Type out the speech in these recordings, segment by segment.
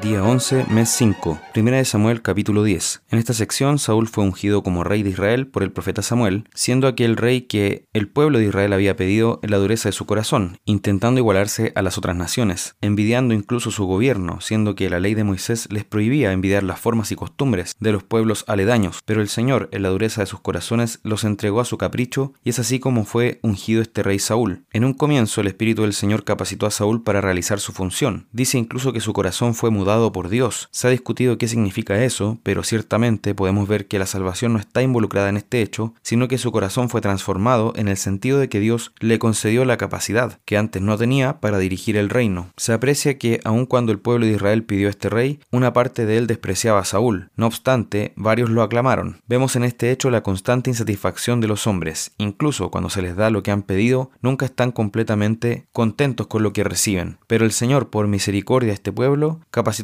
Día 11, mes 5, Primera de Samuel capítulo 10. En esta sección Saúl fue ungido como rey de Israel por el profeta Samuel, siendo aquel rey que el pueblo de Israel había pedido en la dureza de su corazón, intentando igualarse a las otras naciones, envidiando incluso su gobierno, siendo que la ley de Moisés les prohibía envidiar las formas y costumbres de los pueblos aledaños, pero el Señor en la dureza de sus corazones los entregó a su capricho y es así como fue ungido este rey Saúl. En un comienzo el Espíritu del Señor capacitó a Saúl para realizar su función. Dice incluso que su corazón fue dado por Dios. Se ha discutido qué significa eso, pero ciertamente podemos ver que la salvación no está involucrada en este hecho, sino que su corazón fue transformado en el sentido de que Dios le concedió la capacidad que antes no tenía para dirigir el reino. Se aprecia que aun cuando el pueblo de Israel pidió a este rey, una parte de él despreciaba a Saúl. No obstante, varios lo aclamaron. Vemos en este hecho la constante insatisfacción de los hombres. Incluso cuando se les da lo que han pedido, nunca están completamente contentos con lo que reciben. Pero el Señor, por misericordia a este pueblo,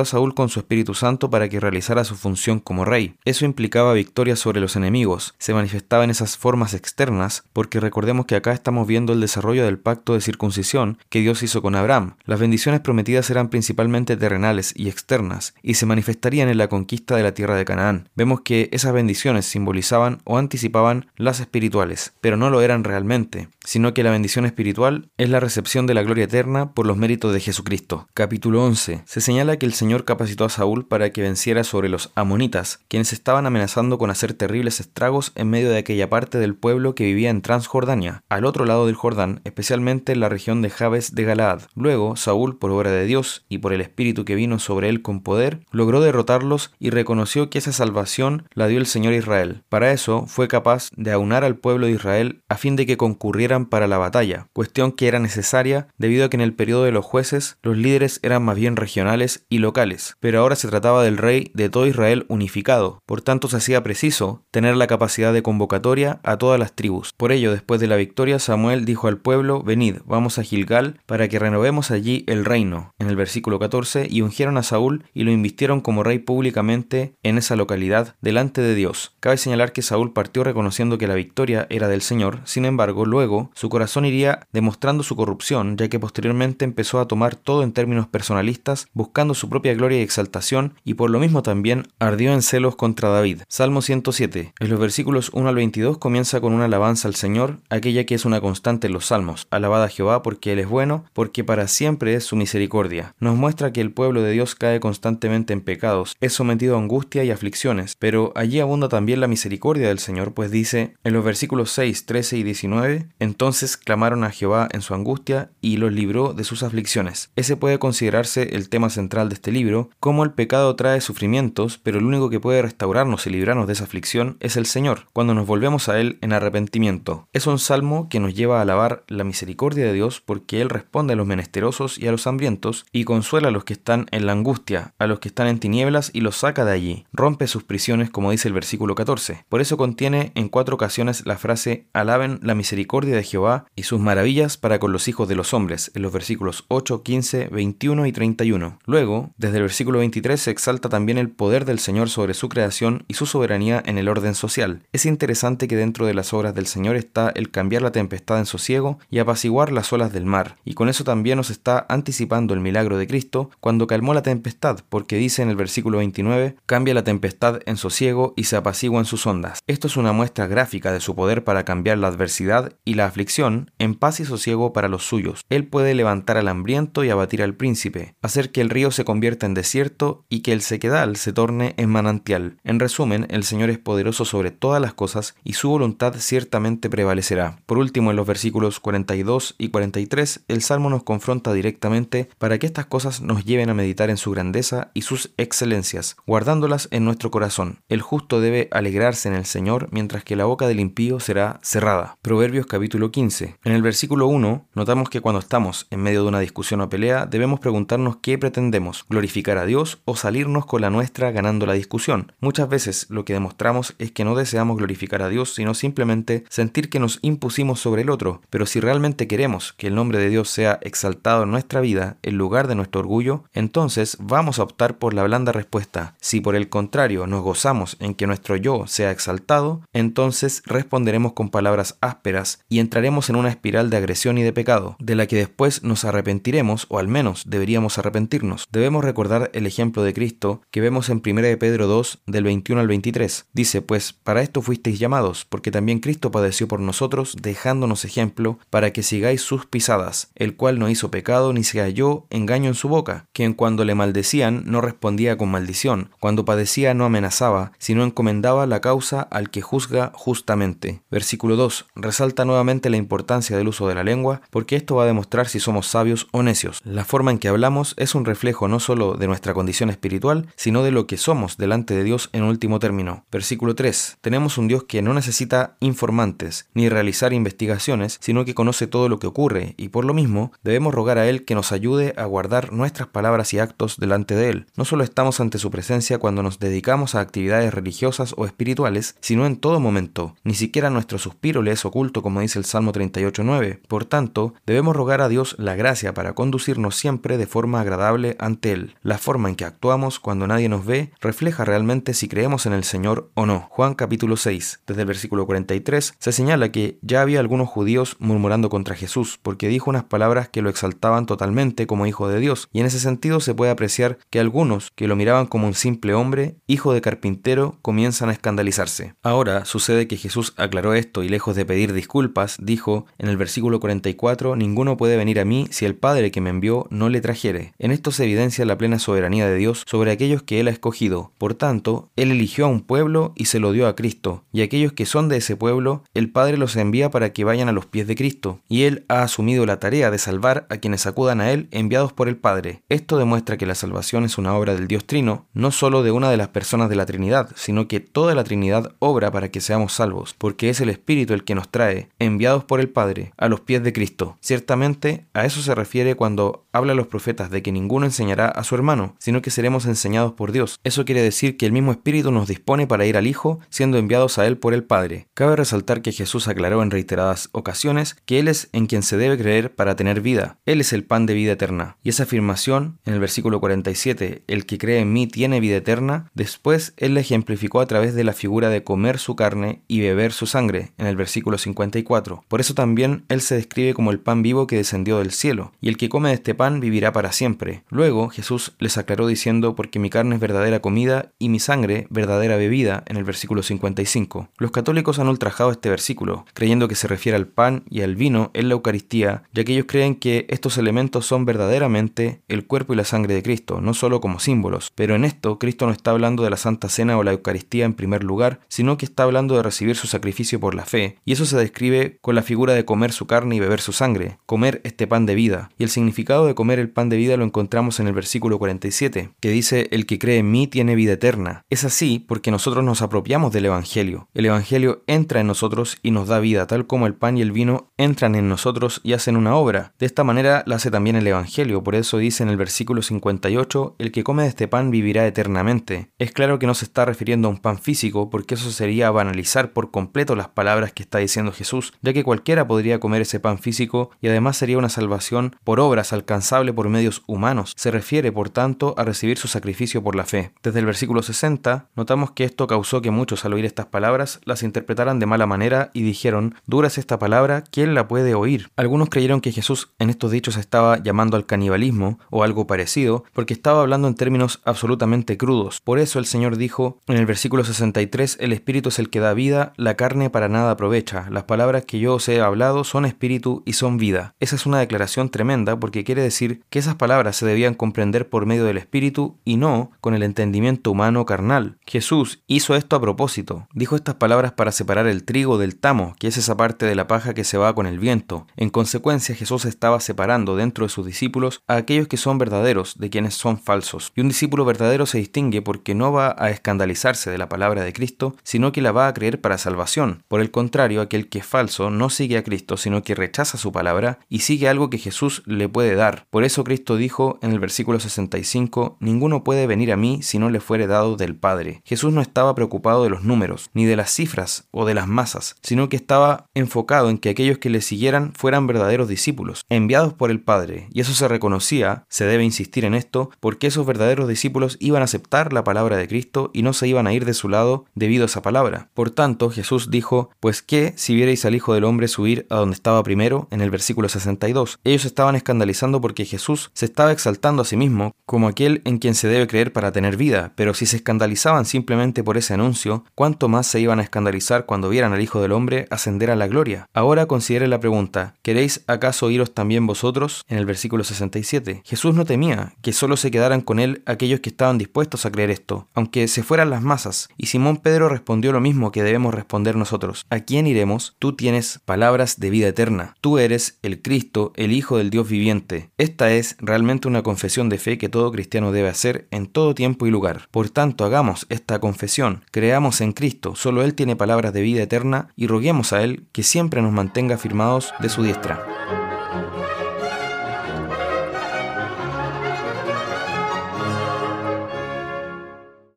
a Saúl con su Espíritu Santo para que realizara su función como rey. Eso implicaba victoria sobre los enemigos, se manifestaba en esas formas externas, porque recordemos que acá estamos viendo el desarrollo del pacto de circuncisión que Dios hizo con Abraham. Las bendiciones prometidas eran principalmente terrenales y externas, y se manifestarían en la conquista de la tierra de Canaán. Vemos que esas bendiciones simbolizaban o anticipaban las espirituales, pero no lo eran realmente, sino que la bendición espiritual es la recepción de la gloria eterna por los méritos de Jesucristo. Capítulo 11. Se señala que el Señor capacitó a Saúl para que venciera sobre los amonitas, quienes estaban amenazando con hacer terribles estragos en medio de aquella parte del pueblo que vivía en Transjordania, al otro lado del Jordán, especialmente en la región de Jabes de Galaad. Luego, Saúl, por obra de Dios y por el espíritu que vino sobre él con poder, logró derrotarlos y reconoció que esa salvación la dio el Señor Israel. Para eso, fue capaz de aunar al pueblo de Israel a fin de que concurrieran para la batalla, cuestión que era necesaria debido a que en el periodo de los jueces los líderes eran más bien regionales y locales pero ahora se trataba del rey de todo Israel unificado, por tanto se hacía preciso tener la capacidad de convocatoria a todas las tribus. Por ello, después de la victoria, Samuel dijo al pueblo, venid, vamos a Gilgal para que renovemos allí el reino, en el versículo 14, y ungieron a Saúl y lo invistieron como rey públicamente en esa localidad delante de Dios. Cabe señalar que Saúl partió reconociendo que la victoria era del Señor, sin embargo, luego su corazón iría demostrando su corrupción, ya que posteriormente empezó a tomar todo en términos personalistas, buscando su propia gloria y exaltación, y por lo mismo también ardió en celos contra David. Salmo 107. En los versículos 1 al 22 comienza con una alabanza al Señor, aquella que es una constante en los salmos. Alabada a Jehová porque Él es bueno, porque para siempre es su misericordia. Nos muestra que el pueblo de Dios cae constantemente en pecados, es sometido a angustia y aflicciones, pero allí abunda también la misericordia del Señor, pues dice en los versículos 6, 13 y 19, entonces clamaron a Jehová en su angustia y los libró de sus aflicciones. Ese puede considerarse el tema central de este libro cómo el pecado trae sufrimientos, pero el único que puede restaurarnos y librarnos de esa aflicción es el Señor, cuando nos volvemos a Él en arrepentimiento. Es un salmo que nos lleva a alabar la misericordia de Dios porque Él responde a los menesterosos y a los hambrientos y consuela a los que están en la angustia, a los que están en tinieblas y los saca de allí. Rompe sus prisiones, como dice el versículo 14. Por eso contiene en cuatro ocasiones la frase alaben la misericordia de Jehová y sus maravillas para con los hijos de los hombres, en los versículos 8, 15, 21 y 31. Luego, desde el versículo 23 se exalta también el poder del Señor sobre su creación y su soberanía en el orden social. Es interesante que dentro de las obras del Señor está el cambiar la tempestad en sosiego y apaciguar las olas del mar, y con eso también nos está anticipando el milagro de Cristo cuando calmó la tempestad, porque dice en el versículo 29, cambia la tempestad en sosiego y se apacigua en sus ondas. Esto es una muestra gráfica de su poder para cambiar la adversidad y la aflicción en paz y sosiego para los suyos. Él puede levantar al hambriento y abatir al príncipe, hacer que el río se convierta en desierto y que el sequedal se torne en manantial. En resumen, el Señor es poderoso sobre todas las cosas y su voluntad ciertamente prevalecerá. Por último, en los versículos 42 y 43, el Salmo nos confronta directamente para que estas cosas nos lleven a meditar en su grandeza y sus excelencias, guardándolas en nuestro corazón. El justo debe alegrarse en el Señor, mientras que la boca del impío será cerrada. Proverbios capítulo 15. En el versículo 1, notamos que cuando estamos en medio de una discusión o pelea, debemos preguntarnos qué pretendemos, glorificar a Dios o salirnos con la nuestra ganando la discusión. Muchas veces lo que demostramos es que no deseamos glorificar a Dios, sino simplemente sentir que nos impusimos sobre el otro. Pero si realmente queremos que el nombre de Dios sea exaltado en nuestra vida en lugar de nuestro orgullo, entonces vamos a optar por la blanda respuesta. Si por el contrario nos gozamos en que nuestro yo sea exaltado, entonces responderemos con palabras ásperas y entraremos en una espiral de agresión y de pecado, de la que después nos arrepentiremos, o al menos deberíamos arrepentirnos. Debemos recordar el ejemplo de Cristo que vemos en 1 de Pedro 2, del 21 al 23. Dice, pues, para esto fuisteis llamados, porque también Cristo padeció por nosotros, dejándonos ejemplo, para que sigáis sus pisadas, el cual no hizo pecado ni se halló engaño en su boca, quien cuando le maldecían no respondía con maldición, cuando padecía no amenazaba, sino encomendaba la causa al que juzga justamente. Versículo 2. Resalta nuevamente la importancia del uso de la lengua, porque esto va a demostrar si somos sabios o necios. La forma en que hablamos es un reflejo no solo de nuestra condición espiritual, sino de lo que somos delante de Dios en último término. Versículo 3. Tenemos un Dios que no necesita informantes ni realizar investigaciones, sino que conoce todo lo que ocurre, y por lo mismo debemos rogar a Él que nos ayude a guardar nuestras palabras y actos delante de Él. No solo estamos ante su presencia cuando nos dedicamos a actividades religiosas o espirituales, sino en todo momento. Ni siquiera nuestro suspiro le es oculto, como dice el Salmo 38.9. Por tanto, debemos rogar a Dios la gracia para conducirnos siempre de forma agradable ante Él. La forma en que actuamos cuando nadie nos ve refleja realmente si creemos en el Señor o no. Juan capítulo 6, desde el versículo 43, se señala que ya había algunos judíos murmurando contra Jesús, porque dijo unas palabras que lo exaltaban totalmente como hijo de Dios, y en ese sentido se puede apreciar que algunos, que lo miraban como un simple hombre, hijo de carpintero, comienzan a escandalizarse. Ahora sucede que Jesús aclaró esto y lejos de pedir disculpas, dijo en el versículo 44, Ninguno puede venir a mí si el Padre que me envió no le trajere. En esto se evidencia la plena soberanía de Dios sobre aquellos que Él ha escogido. Por tanto, Él eligió a un pueblo y se lo dio a Cristo, y aquellos que son de ese pueblo, el Padre los envía para que vayan a los pies de Cristo, y Él ha asumido la tarea de salvar a quienes acudan a Él enviados por el Padre. Esto demuestra que la salvación es una obra del Dios Trino, no solo de una de las personas de la Trinidad, sino que toda la Trinidad obra para que seamos salvos, porque es el Espíritu el que nos trae, enviados por el Padre, a los pies de Cristo. Ciertamente, a eso se refiere cuando habla a los profetas de que ninguno enseñará a su hermano, sino que seremos enseñados por Dios. Eso quiere decir que el mismo Espíritu nos dispone para ir al Hijo, siendo enviados a Él por el Padre. Cabe resaltar que Jesús aclaró en reiteradas ocasiones que Él es en quien se debe creer para tener vida. Él es el pan de vida eterna. Y esa afirmación, en el versículo 47, el que cree en mí tiene vida eterna, después Él la ejemplificó a través de la figura de comer su carne y beber su sangre, en el versículo 54. Por eso también Él se describe como el pan vivo que descendió del cielo, y el que come de este pan vivirá para siempre. Luego Jesús les aclaró diciendo, porque mi carne es verdadera comida y mi sangre verdadera bebida, en el versículo 55. Los católicos han ultrajado este versículo, creyendo que se refiere al pan y al vino en la Eucaristía, ya que ellos creen que estos elementos son verdaderamente el cuerpo y la sangre de Cristo, no solo como símbolos. Pero en esto Cristo no está hablando de la Santa Cena o la Eucaristía en primer lugar, sino que está hablando de recibir su sacrificio por la fe, y eso se describe con la figura de comer su carne y beber su sangre, comer este pan de vida. Y el significado de comer el pan de vida lo encontramos en el versículo 47, que dice, el que cree en mí tiene vida eterna. Es así porque nosotros nos apropiamos del Evangelio. El Evangelio entra en nosotros y nos da vida, tal como el pan y el vino entran en nosotros y hacen una obra. De esta manera la hace también el Evangelio, por eso dice en el versículo 58, el que come de este pan vivirá eternamente. Es claro que no se está refiriendo a un pan físico, porque eso sería banalizar por completo las palabras que está diciendo Jesús, que cualquiera podría comer ese pan físico y además sería una salvación por obras alcanzable por medios humanos. Se refiere, por tanto, a recibir su sacrificio por la fe. Desde el versículo 60, notamos que esto causó que muchos al oír estas palabras las interpretaran de mala manera y dijeron, dura es esta palabra, ¿quién la puede oír? Algunos creyeron que Jesús en estos dichos estaba llamando al canibalismo o algo parecido, porque estaba hablando en términos absolutamente crudos. Por eso el Señor dijo en el versículo 63, el Espíritu es el que da vida, la carne para nada aprovecha. Las palabras que yo os he hablado son espíritu y son vida. Esa es una declaración tremenda porque quiere decir que esas palabras se debían comprender por medio del Espíritu y no con el entendimiento humano carnal. Jesús hizo esto a propósito. Dijo estas palabras para separar el trigo del tamo, que es esa parte de la paja que se va con el viento. En consecuencia, Jesús estaba separando dentro de sus discípulos a aquellos que son verdaderos de quienes son falsos. Y un discípulo verdadero se distingue porque no va a escandalizarse de la palabra de Cristo, sino que la va a creer para salvación. Por el contrario, aquel que es falso no sigue a Cristo, sino que rechaza su palabra y sigue algo que Jesús le puede dar. Por eso Cristo dijo en el versículo 65, Ninguno puede venir a mí si no le fuere dado del Padre. Jesús no estaba preocupado de los números, ni de las cifras o de las masas, sino que estaba enfocado en que aquellos que le siguieran fueran verdaderos discípulos, enviados por el Padre, y eso se reconocía, se debe insistir en esto, porque esos verdaderos discípulos iban a aceptar la palabra de Cristo y no se iban a ir de su lado debido a esa palabra. Por tanto, Jesús dijo, pues que si vierais al Hijo Hombre subir a donde estaba primero, en el versículo 62, ellos estaban escandalizando porque Jesús se estaba exaltando a sí mismo como aquel en quien se debe creer para tener vida, pero si se escandalizaban simplemente por ese anuncio, ¿cuánto más se iban a escandalizar cuando vieran al Hijo del Hombre ascender a la gloria? Ahora considere la pregunta, ¿queréis acaso iros también vosotros? En el versículo 67. Jesús no temía que solo se quedaran con él aquellos que estaban dispuestos a creer esto, aunque se fueran las masas, y Simón Pedro respondió lo mismo que debemos responder nosotros. ¿A quién iremos? Tú palabras de vida eterna. Tú eres el Cristo, el Hijo del Dios viviente. Esta es realmente una confesión de fe que todo cristiano debe hacer en todo tiempo y lugar. Por tanto, hagamos esta confesión, creamos en Cristo, solo Él tiene palabras de vida eterna y roguemos a Él que siempre nos mantenga firmados de su diestra.